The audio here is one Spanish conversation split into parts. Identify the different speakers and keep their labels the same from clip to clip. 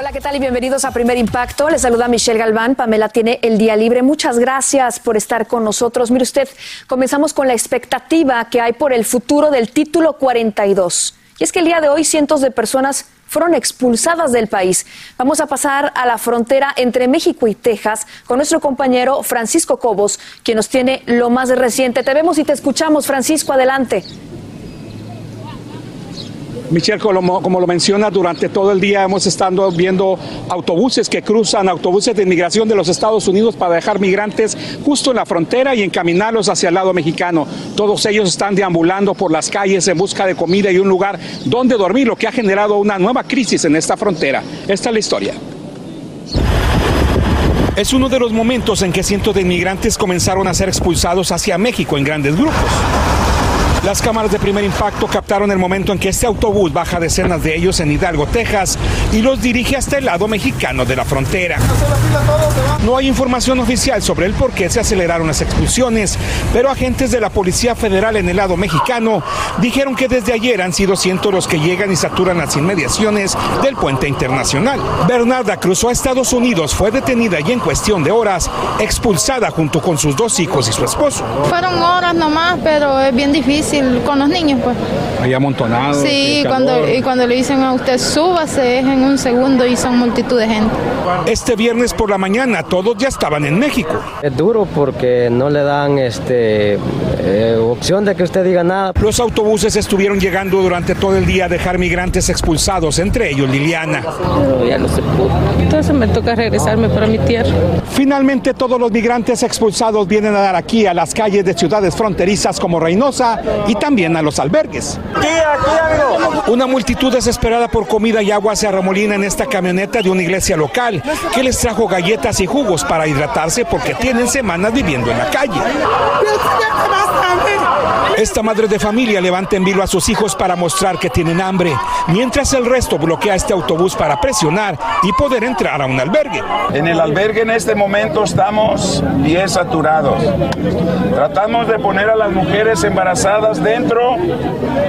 Speaker 1: Hola, ¿qué tal? Y bienvenidos a Primer Impacto. Les saluda Michelle Galván. Pamela tiene el día libre. Muchas gracias por estar con nosotros. Mire usted, comenzamos con la expectativa que hay por el futuro del título 42. Y es que el día de hoy cientos de personas fueron expulsadas del país. Vamos a pasar a la frontera entre México y Texas con nuestro compañero Francisco Cobos, quien nos tiene lo más reciente. Te vemos y te escuchamos, Francisco, adelante.
Speaker 2: Michelle, como, como lo menciona, durante todo el día hemos estado viendo autobuses que cruzan, autobuses de inmigración de los Estados Unidos para dejar migrantes justo en la frontera y encaminarlos hacia el lado mexicano. Todos ellos están deambulando por las calles en busca de comida y un lugar donde dormir, lo que ha generado una nueva crisis en esta frontera. Esta es la historia. Es uno de los momentos en que cientos de inmigrantes comenzaron a ser expulsados hacia México en grandes grupos. Las cámaras de primer impacto captaron el momento en que este autobús baja decenas de ellos en Hidalgo, Texas, y los dirige hasta el lado mexicano de la frontera. No hay información oficial sobre el por qué se aceleraron las expulsiones, pero agentes de la Policía Federal en el lado mexicano dijeron que desde ayer han sido cientos los que llegan y saturan las inmediaciones del puente internacional. Bernarda cruzó a Estados Unidos, fue detenida y en cuestión de horas expulsada junto con sus dos hijos y su esposo.
Speaker 3: Fueron horas nomás, pero es bien difícil con los niños, pues.
Speaker 2: Ahí amontonados.
Speaker 3: Sí, cuando, y cuando le dicen a usted súbase es en un segundo y son multitud de gente.
Speaker 2: Este viernes por la mañana todos ya estaban en México.
Speaker 4: Es duro porque no le dan este eh, opción de que usted diga nada.
Speaker 2: Los autobuses estuvieron llegando durante todo el día a dejar migrantes expulsados, entre ellos Liliana.
Speaker 3: Pero ya no se pudo. Entonces me toca regresarme para mi tierra.
Speaker 2: Finalmente todos los migrantes expulsados vienen a dar aquí a las calles de ciudades fronterizas como Reynosa y también a los albergues. Una multitud desesperada por comida y agua se arremolina en esta camioneta de una iglesia local que les trajo galletas y jugos para hidratarse porque tienen semanas viviendo en la calle. Esta madre de familia levanta en vilo a sus hijos para mostrar que tienen hambre, mientras el resto bloquea este autobús para presionar y poder entrar a un albergue.
Speaker 5: En el albergue en este momento estamos bien saturados. Tratamos de poner a las mujeres embarazadas dentro,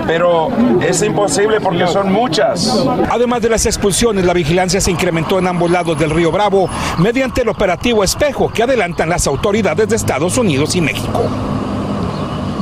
Speaker 5: pero es imposible porque son muchas.
Speaker 2: Además de las expulsiones, la vigilancia se incrementó en ambos lados del río Bravo mediante el operativo Espejo que adelantan las autoridades de Estados Unidos y México.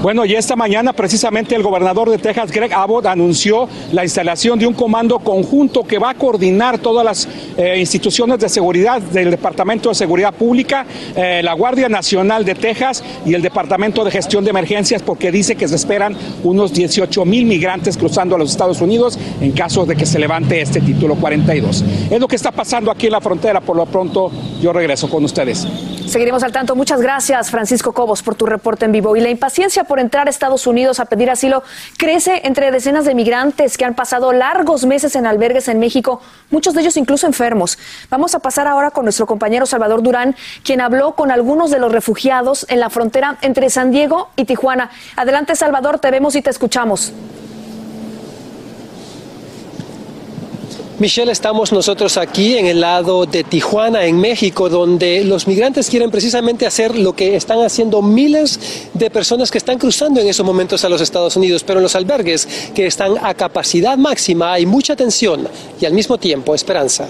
Speaker 2: Bueno, y esta mañana precisamente el gobernador de Texas, Greg Abbott, anunció la instalación de un comando conjunto que va a coordinar todas las eh, instituciones de seguridad del Departamento de Seguridad Pública, eh, la Guardia Nacional de Texas y el Departamento de Gestión de Emergencias, porque dice que se esperan unos 18 mil migrantes cruzando a los Estados Unidos en caso de que se levante este título 42. Es lo que está pasando aquí en la frontera, por lo pronto, yo regreso con ustedes.
Speaker 1: Seguiremos al tanto. Muchas gracias, Francisco Cobos, por tu reporte en vivo. Y la impaciencia por entrar a Estados Unidos a pedir asilo crece entre decenas de migrantes que han pasado largos meses en albergues en México, muchos de ellos incluso enfermos. Vamos a pasar ahora con nuestro compañero Salvador Durán, quien habló con algunos de los refugiados en la frontera entre San Diego y Tijuana. Adelante, Salvador, te vemos y te escuchamos.
Speaker 6: Michelle, estamos nosotros aquí en el lado de Tijuana, en México, donde los migrantes quieren precisamente hacer lo que están haciendo miles de personas que están cruzando en esos momentos a los Estados Unidos, pero en los albergues que están a capacidad máxima hay mucha tensión y al mismo tiempo esperanza.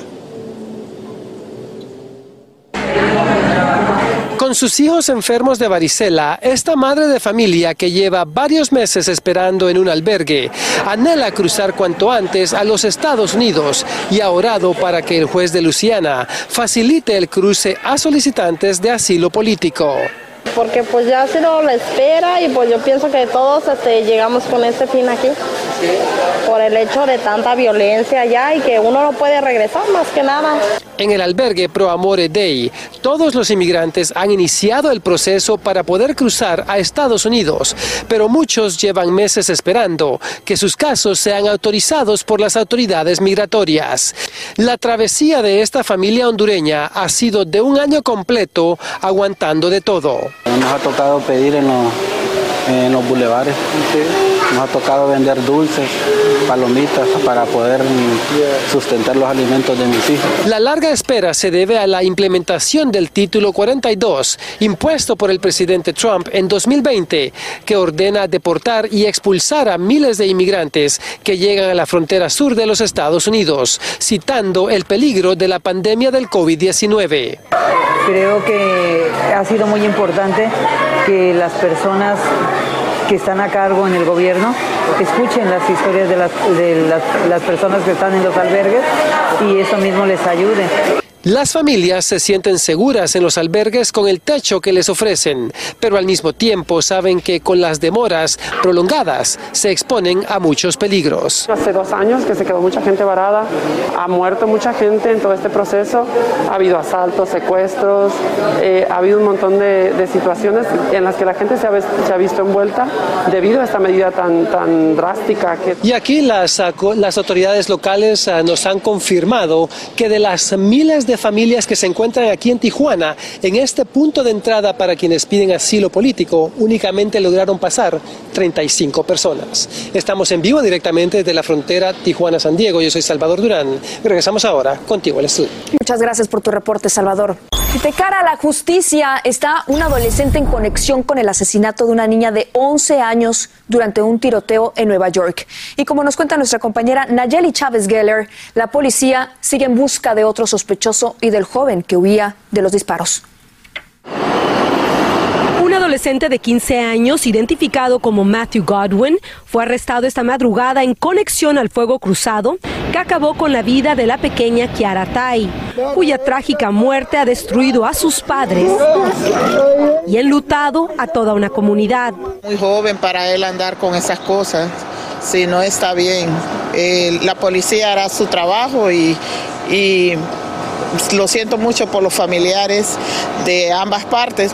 Speaker 6: Con sus hijos enfermos de varicela, esta madre de familia que lleva varios meses esperando en un albergue anhela cruzar cuanto antes a los Estados Unidos y ha orado para que el juez de Luciana facilite el cruce a solicitantes de asilo político
Speaker 7: porque pues ya se lo la espera y pues yo pienso que todos este, llegamos con este fin aquí por el hecho de tanta violencia allá y que uno no puede regresar más que nada.
Speaker 6: En el albergue Pro Amore Dei, todos los inmigrantes han iniciado el proceso para poder cruzar a Estados Unidos, pero muchos llevan meses esperando que sus casos sean autorizados por las autoridades migratorias. La travesía de esta familia hondureña ha sido de un año completo aguantando de todo.
Speaker 8: Nos ha tocado pedir en los, en los bulevares. Nos ha tocado vender dulces, palomitas para poder sustentar los alimentos de mis hijos.
Speaker 6: La larga espera se debe a la implementación del título 42, impuesto por el presidente Trump en 2020, que ordena deportar y expulsar a miles de inmigrantes que llegan a la frontera sur de los Estados Unidos, citando el peligro de la pandemia del COVID-19.
Speaker 9: Creo que ha sido muy importante que las personas que están a cargo en el gobierno escuchen las historias de las, de las, personas que están en los albergues y eso mismo les ayude.
Speaker 6: Las familias se sienten seguras en los albergues con el techo que les ofrecen, pero al mismo tiempo saben que con las demoras prolongadas se exponen a muchos peligros.
Speaker 10: Hace dos años que se quedó mucha gente varada, ha muerto mucha gente en todo este proceso, ha habido asaltos, secuestros, eh, ha habido un montón de, de, situaciones en las que la gente se ha, se ha, visto envuelta debido a esta medida tan, tan drástica. Que...
Speaker 6: Y aquí las, las autoridades locales uh, nos han confirmado que de las miles de familias que se encuentran aquí en Tijuana, en este punto de entrada para quienes piden asilo político, únicamente lograron pasar 35 personas. Estamos en vivo directamente desde la frontera Tijuana-San Diego. Yo soy Salvador Durán. Regresamos ahora contigo al estudio.
Speaker 1: Muchas gracias por tu reporte, Salvador. De cara a la justicia, está un adolescente en conexión con el asesinato de una niña de 11 años durante un tiroteo en Nueva York. Y como nos cuenta nuestra compañera Nayeli Chávez Geller, la policía sigue en busca de otro sospechoso y del joven que huía de los disparos.
Speaker 11: Un adolescente de 15 años, identificado como Matthew Godwin, fue arrestado esta madrugada en conexión al fuego cruzado que acabó con la vida de la pequeña Kiara Tai, cuya trágica muerte ha destruido a sus padres y enlutado a toda una comunidad.
Speaker 12: Muy joven para él andar con esas cosas, si no está bien. Eh, la policía hará su trabajo y, y lo siento mucho por los familiares de ambas partes.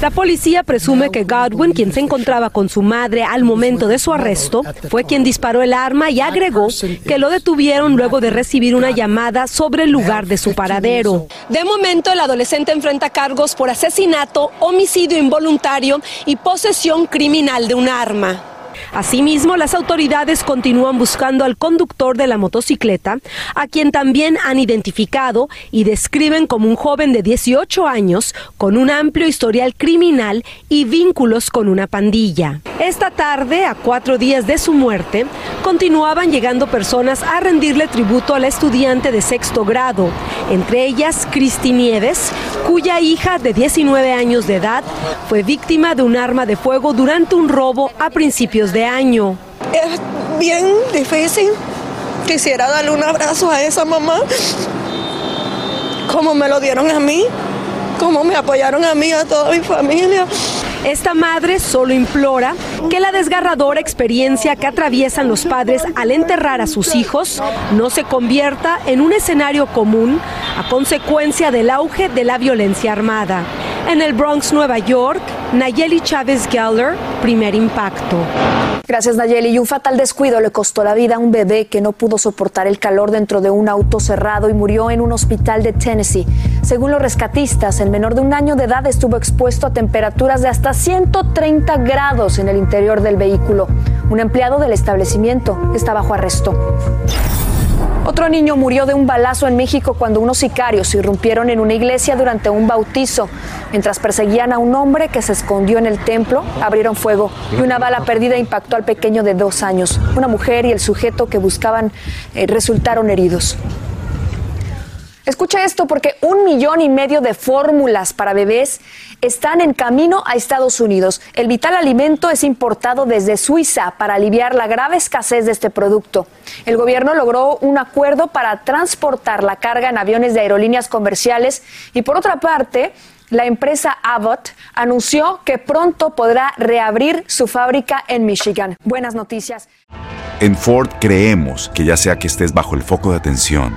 Speaker 11: La policía presume que Godwin, quien se encontraba con su madre al momento de su arresto, fue quien disparó el arma y agregó que lo detuvieron luego de recibir una llamada sobre el lugar de su paradero. De momento, el adolescente enfrenta cargos por asesinato, homicidio involuntario y posesión criminal de un arma. Asimismo, las autoridades continúan buscando al conductor de la motocicleta, a quien también han identificado y describen como un joven de 18 años con un amplio historial criminal y vínculos con una pandilla. Esta tarde, a cuatro días de su muerte, continuaban llegando personas a rendirle tributo a la estudiante de sexto grado, entre ellas Cristi Nieves, cuya hija de 19 años de edad fue víctima de un arma de fuego durante un robo a principios de año.
Speaker 13: Es bien difícil. Quisiera darle un abrazo a esa mamá, como me lo dieron a mí, como me apoyaron a mí, a toda mi familia.
Speaker 11: Esta madre solo implora que la desgarradora experiencia que atraviesan los padres al enterrar a sus hijos no se convierta en un escenario común a consecuencia del auge de la violencia armada. En el Bronx, Nueva York, Nayeli Chávez Geller, primer impacto.
Speaker 1: Gracias Nayeli. Y un fatal descuido le costó la vida a un bebé que no pudo soportar el calor dentro de un auto cerrado y murió en un hospital de Tennessee. Según los rescatistas, el menor de un año de edad estuvo expuesto a temperaturas de hasta 130 grados en el interior del vehículo. Un empleado del establecimiento está bajo arresto. Otro niño murió de un balazo en México cuando unos sicarios irrumpieron en una iglesia durante un bautizo. Mientras perseguían a un hombre que se escondió en el templo, abrieron fuego y una bala perdida impactó al pequeño de dos años. Una mujer y el sujeto que buscaban eh, resultaron heridos. Escucha esto porque un millón y medio de fórmulas para bebés están en camino a Estados Unidos. El vital alimento es importado desde Suiza para aliviar la grave escasez de este producto. El gobierno logró un acuerdo para transportar la carga en aviones de aerolíneas comerciales y por otra parte, la empresa Abbott anunció que pronto podrá reabrir su fábrica en Michigan. Buenas noticias.
Speaker 14: En Ford creemos que ya sea que estés bajo el foco de atención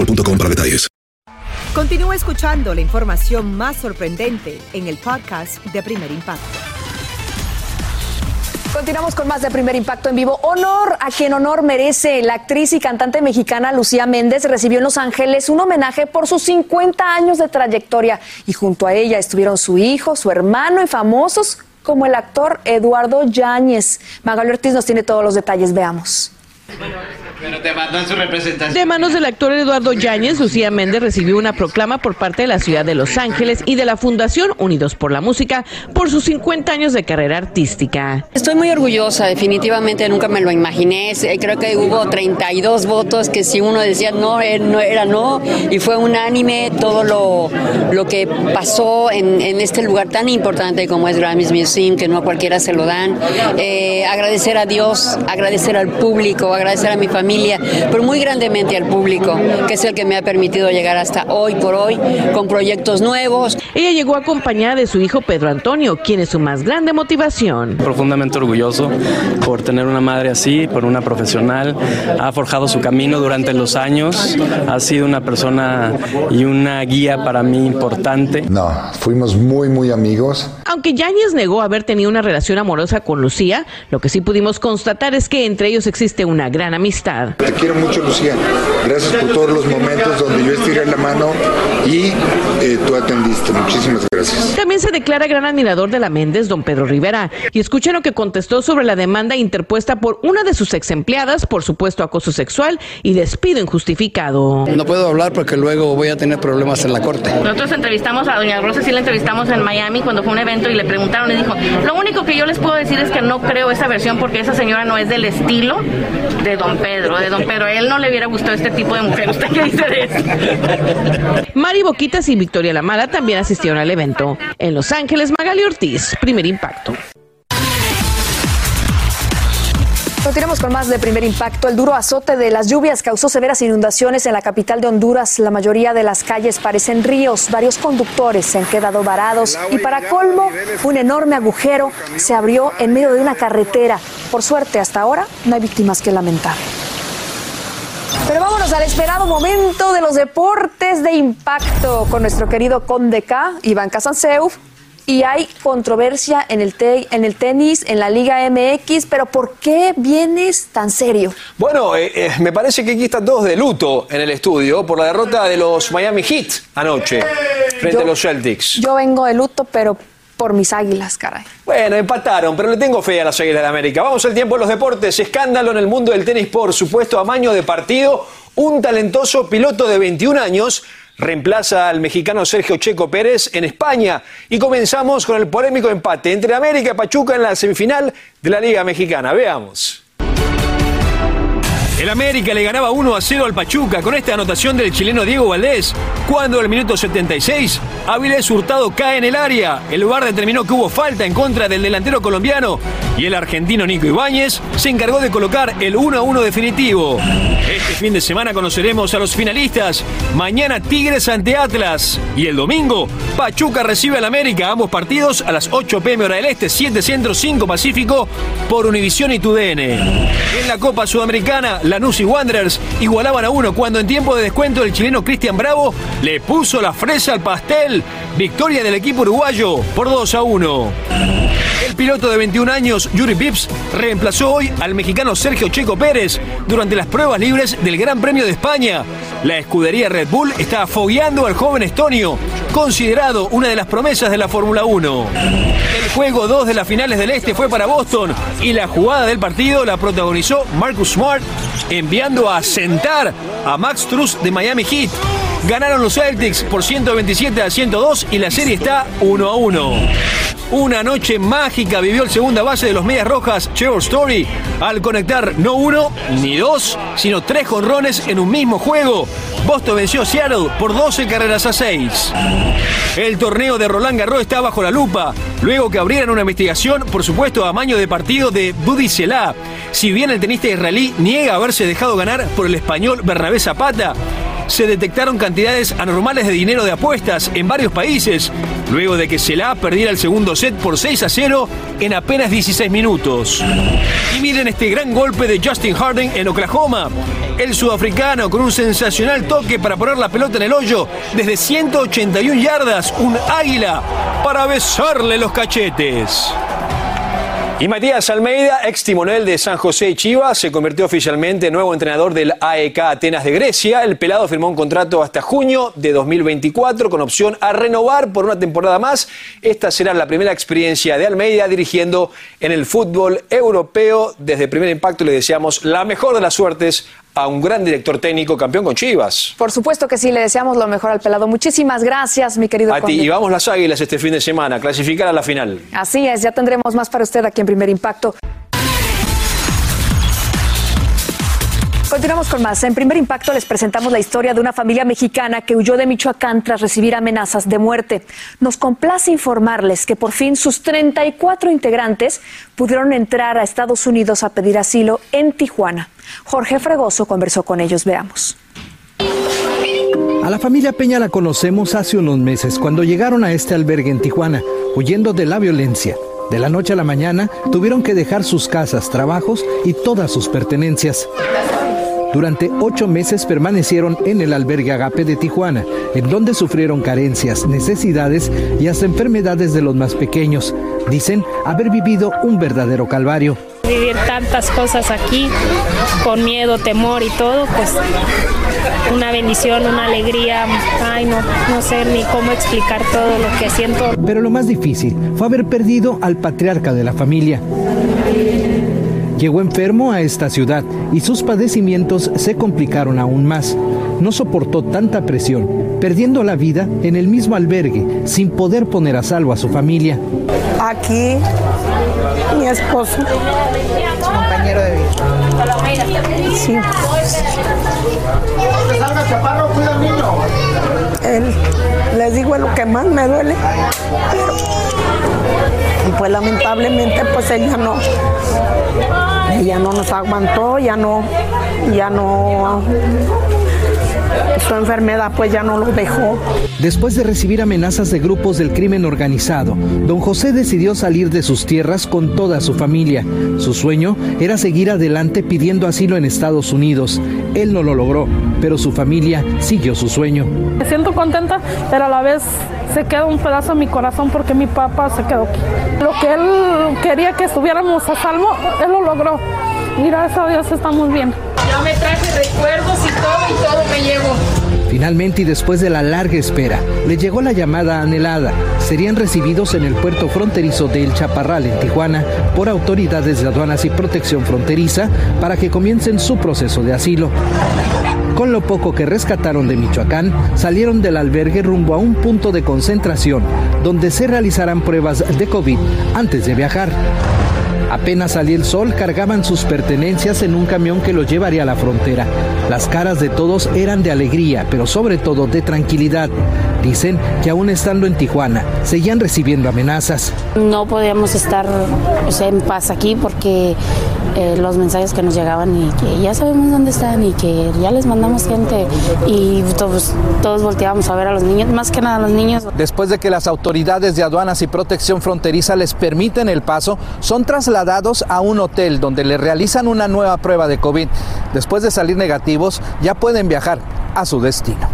Speaker 15: boostmobile.com para detalles.
Speaker 16: Continúa escuchando la información más sorprendente en el podcast de Primer Impacto.
Speaker 1: Continuamos con más de Primer Impacto en Vivo. Honor a quien honor merece. La actriz y cantante mexicana Lucía Méndez recibió en Los Ángeles un homenaje por sus 50 años de trayectoria y junto a ella estuvieron su hijo, su hermano y famosos como el actor Eduardo Yáñez. Magali Ortiz nos tiene todos los detalles. Veamos.
Speaker 17: Pero te mandan su representación. De manos del actor Eduardo Yáñez, Lucía Méndez recibió una proclama por parte de la ciudad de Los Ángeles y de la Fundación Unidos por la Música por sus 50 años de carrera artística.
Speaker 18: Estoy muy orgullosa, definitivamente nunca me lo imaginé. Eh, Creo que hubo 32 votos que si uno decía no, no era no, y fue unánime todo lo, lo que pasó en, en este lugar tan importante como es Grammys Museum, que no a cualquiera se lo dan. Eh, agradecer a Dios, agradecer al público, agradecer a mi familia, pero muy grandemente al público, que es el que me ha permitido llegar hasta hoy por hoy con proyectos nuevos.
Speaker 17: Ella llegó acompañada de su hijo Pedro Antonio, quien es su más grande motivación.
Speaker 19: profundamente orgulloso por tener una madre así, por una profesional. Ha forjado su camino durante los años. Ha sido una persona y una guía para mí importante.
Speaker 20: No, fuimos muy, muy amigos.
Speaker 17: Aunque Yáñez negó haber tenido una relación amorosa con Lucía, lo que sí pudimos constatar es que entre ellos existe una gran amistad.
Speaker 20: Te quiero mucho, Lucía. Gracias por todos los momentos donde yo estiré la mano y eh, tú atendiste. Muchísimas gracias.
Speaker 17: También se declara gran admirador de la Méndez, don Pedro Rivera. Y escuchen lo que contestó sobre la demanda interpuesta por una de sus ex empleadas por supuesto acoso sexual y despido injustificado.
Speaker 21: No puedo hablar porque luego voy a tener problemas en la corte.
Speaker 22: Nosotros entrevistamos a doña Rosa, sí la entrevistamos en Miami cuando fue un evento y le preguntaron y dijo, lo único que yo les puedo decir es que no creo esa versión porque esa señora no es del estilo de don Pedro, de don Pedro. A él no le hubiera gustado este tipo de mujer. ¿Usted qué dice de eso?
Speaker 17: Mari Boquitas y Victoria Lamala también asistieron al evento. En Los Ángeles, Magali Ortiz, primer impacto.
Speaker 1: Continuamos con más de primer impacto. El duro azote de las lluvias causó severas inundaciones en la capital de Honduras. La mayoría de las calles parecen ríos. Varios conductores se han quedado varados y para colmo, un enorme agujero se abrió en medio de una carretera. Por suerte, hasta ahora no hay víctimas que lamentar. Pero vámonos al esperado momento de los deportes de impacto con nuestro querido Conde K, Iván Casanseuf, y hay controversia en el, en el tenis, en la Liga MX, pero ¿por qué vienes tan serio?
Speaker 23: Bueno, eh, eh, me parece que aquí están todos de luto en el estudio por la derrota de los Miami Heat anoche frente a los Celtics.
Speaker 1: Yo vengo de luto, pero por mis águilas, caray.
Speaker 23: Bueno, empataron, pero le tengo fe a las águilas de América. Vamos al tiempo de los deportes. Escándalo en el mundo del tenis, por supuesto, amaño de partido. Un talentoso piloto de 21 años reemplaza al mexicano Sergio Checo Pérez en España. Y comenzamos con el polémico empate entre América y Pachuca en la semifinal de la Liga Mexicana. Veamos. El América le ganaba 1 a 0 al Pachuca con esta anotación del chileno Diego Valdés, cuando al minuto 76 Avilés Hurtado cae en el área. El VAR determinó que hubo falta en contra del delantero colombiano y el argentino Nico Ibáñez se encargó de colocar el 1 a 1 definitivo. Este fin de semana conoceremos a los finalistas. Mañana Tigres ante Atlas y el domingo Pachuca recibe al América. Ambos partidos a las 8 pm hora del Este, 7 Centro, 5 Pacífico por Univisión y TUDN. En la Copa Sudamericana, Lanús y Wanderers igualaban a uno cuando en tiempo de descuento el chileno Cristian Bravo le puso la fresa al pastel. Victoria del equipo uruguayo por 2 a 1. El piloto de 21 años, Yuri Pips, reemplazó hoy al mexicano Sergio Checo Pérez durante las pruebas libres del Gran Premio de España. La escudería Red Bull está fogueando al joven estonio, considerado una de las promesas de la Fórmula 1. El juego 2 de las finales del Este fue para Boston y la jugada del partido la protagonizó Marcus Smart, enviando a sentar a Max Truss de Miami Heat. Ganaron los Celtics por 127 a 102 y la serie está 1 a 1. Una noche mágica vivió el segunda base de los Medias Rojas, Trevor Story, al conectar no uno ni dos, sino tres jonrones en un mismo juego. Boston venció a Seattle por 12 carreras a 6. El torneo de Roland Garros está bajo la lupa, luego que abrieran una investigación, por supuesto, a amaño de partido de Buddy Selá. Si bien el tenista israelí niega haberse dejado ganar por el español Bernabé Zapata, se detectaron cantidades anormales de dinero de apuestas en varios países, luego de que Selá perdiera el segundo set por 6 a 0 en apenas 16 minutos. Y miren este gran golpe de Justin Harden en Oklahoma. El sudafricano con un sensacional toque para poner la pelota en el hoyo desde 181 yardas, un águila para besarle los cachetes. Y Matías Almeida, ex timonel de San José y Chivas, se convirtió oficialmente en nuevo entrenador del AEK Atenas de Grecia. El pelado firmó un contrato hasta junio de 2024 con opción a renovar por una temporada más. Esta será la primera experiencia de Almeida dirigiendo en el fútbol europeo. Desde Primer Impacto le deseamos la mejor de las suertes a un gran director técnico campeón con Chivas.
Speaker 1: Por supuesto que sí, le deseamos lo mejor al pelado. Muchísimas gracias, mi querido.
Speaker 23: A ti, y vamos las Águilas este fin de semana, clasificar a la final.
Speaker 1: Así es, ya tendremos más para usted aquí en Primer Impacto. Continuamos con más. En primer impacto les presentamos la historia de una familia mexicana que huyó de Michoacán tras recibir amenazas de muerte. Nos complace informarles que por fin sus 34 integrantes pudieron entrar a Estados Unidos a pedir asilo en Tijuana. Jorge Fregoso conversó con ellos. Veamos.
Speaker 24: A la familia Peña la conocemos hace unos meses cuando llegaron a este albergue en Tijuana, huyendo de la violencia. De la noche a la mañana tuvieron que dejar sus casas, trabajos y todas sus pertenencias. Durante ocho meses permanecieron en el albergue Agape de Tijuana, en donde sufrieron carencias, necesidades y hasta enfermedades de los más pequeños. Dicen haber vivido un verdadero calvario.
Speaker 25: Vivir tantas cosas aquí, con miedo, temor y todo, pues una bendición, una alegría. Ay, no, no sé ni cómo explicar todo lo que siento.
Speaker 24: Pero lo más difícil fue haber perdido al patriarca de la familia. Llegó enfermo a esta ciudad y sus padecimientos se complicaron aún más. No soportó tanta presión, perdiendo la vida en el mismo albergue sin poder poner a salvo a su familia.
Speaker 26: Aquí, mi esposo, compañero de vida. Sí. salga chaparro, cuida al niño. Él, les digo, lo que más me duele. Pues lamentablemente pues ella no, ella no nos aguantó, ya no, ya no su enfermedad pues ya no lo dejó.
Speaker 24: Después de recibir amenazas de grupos del crimen organizado, don José decidió salir de sus tierras con toda su familia. Su sueño era seguir adelante pidiendo asilo en Estados Unidos. Él no lo logró, pero su familia siguió su sueño.
Speaker 25: Me siento contenta, pero a la vez se queda un pedazo en mi corazón porque mi papá se quedó aquí. Lo que él quería que estuviéramos a salvo, él lo logró. Y gracias a Dios estamos bien.
Speaker 22: Ya me traje recuerdos y todo y todo me llevo.
Speaker 24: Finalmente y después de la larga espera, le llegó la llamada anhelada. Serían recibidos en el puerto fronterizo de El Chaparral, en Tijuana, por autoridades de aduanas y protección fronteriza para que comiencen su proceso de asilo. Con lo poco que rescataron de Michoacán, salieron del albergue rumbo a un punto de concentración donde se realizarán pruebas de COVID antes de viajar. Apenas salía el sol, cargaban sus pertenencias en un camión que los llevaría a la frontera. Las caras de todos eran de alegría, pero sobre todo de tranquilidad. Dicen que aún estando en Tijuana, seguían recibiendo amenazas.
Speaker 27: No podíamos estar en paz aquí porque eh, los mensajes que nos llegaban y que ya sabemos dónde están y que ya les mandamos gente y todos, todos volteábamos a ver a los niños, más que nada a los niños.
Speaker 24: Después de que las autoridades de aduanas y protección fronteriza les permiten el paso, son trasladados a un hotel donde le realizan una nueva prueba de COVID. Después de salir negativos, ya pueden viajar a su destino.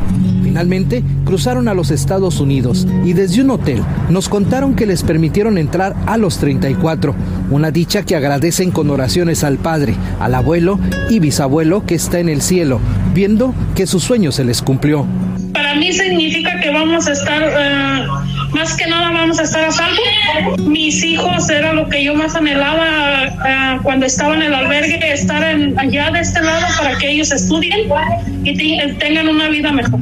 Speaker 24: Finalmente, cruzaron a los Estados Unidos y desde un hotel nos contaron que les permitieron entrar a los 34, una dicha que agradecen con oraciones al Padre, al abuelo y bisabuelo que está en el cielo, viendo que su sueño se les cumplió.
Speaker 25: Para mí significa que vamos a estar, eh, más que nada vamos a estar a salvo. Mis hijos era lo que yo más anhelaba eh, cuando estaba en el albergue, estar en, allá de este lado para que ellos estudien y te- tengan una vida mejor.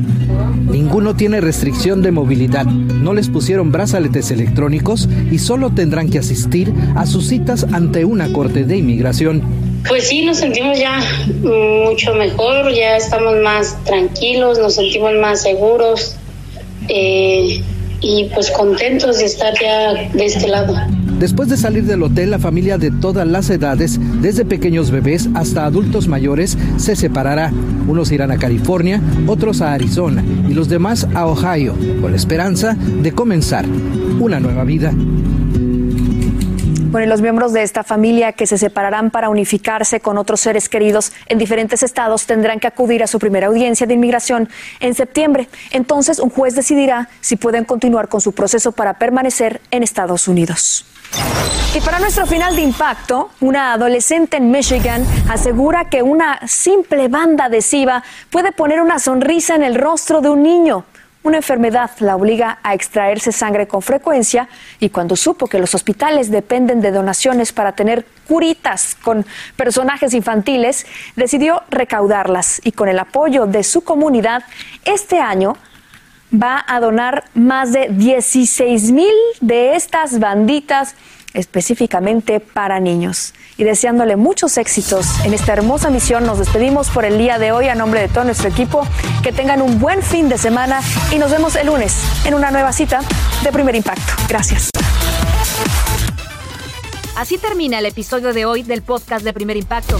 Speaker 24: Ninguno tiene restricción de movilidad, no les pusieron brazaletes electrónicos y solo tendrán que asistir a sus citas ante una corte de inmigración.
Speaker 28: Pues sí, nos sentimos ya mucho mejor, ya estamos más tranquilos, nos sentimos más seguros eh, y pues contentos de estar ya de este lado.
Speaker 24: Después de salir del hotel, la familia de todas las edades, desde pequeños bebés hasta adultos mayores, se separará. Unos irán a California, otros a Arizona y los demás a Ohio, con la esperanza de comenzar una nueva vida.
Speaker 1: Bueno, y los miembros de esta familia que se separarán para unificarse con otros seres queridos en diferentes estados tendrán que acudir a su primera audiencia de inmigración en septiembre. Entonces, un juez decidirá si pueden continuar con su proceso para permanecer en Estados Unidos. Y para nuestro final de impacto, una adolescente en Michigan asegura que una simple banda adhesiva puede poner una sonrisa en el rostro de un niño. Una enfermedad la obliga a extraerse sangre con frecuencia y cuando supo que los hospitales dependen de donaciones para tener curitas con personajes infantiles, decidió recaudarlas y con el apoyo de su comunidad, este año va a donar más de 16 mil de estas banditas específicamente para niños. Y deseándole muchos éxitos en esta hermosa misión, nos despedimos por el día de hoy a nombre de todo nuestro equipo. Que tengan un buen fin de semana y nos vemos el lunes en una nueva cita de Primer Impacto. Gracias.
Speaker 16: Así termina el episodio de hoy del podcast de Primer Impacto.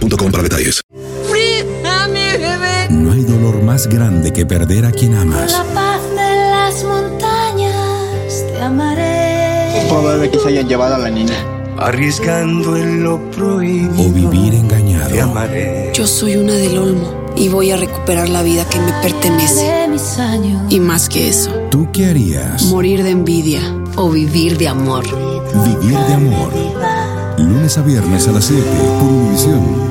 Speaker 15: boostmobile.com para detalles.
Speaker 29: No hay dolor más grande que perder a quien amas.
Speaker 30: La paz de las montañas te amaré.
Speaker 31: Probable que se hayan llevado a la niña.
Speaker 29: Arriesgando en lo prohibido. O vivir engañado.
Speaker 30: Yo soy una del Olmo
Speaker 26: y voy a recuperar la vida que me pertenece. Y más que eso,
Speaker 29: ¿Tú qué harías?
Speaker 26: morir de envidia o vivir de amor.
Speaker 29: Vivir de amor. Lunes a viernes a las 7 por Univisión.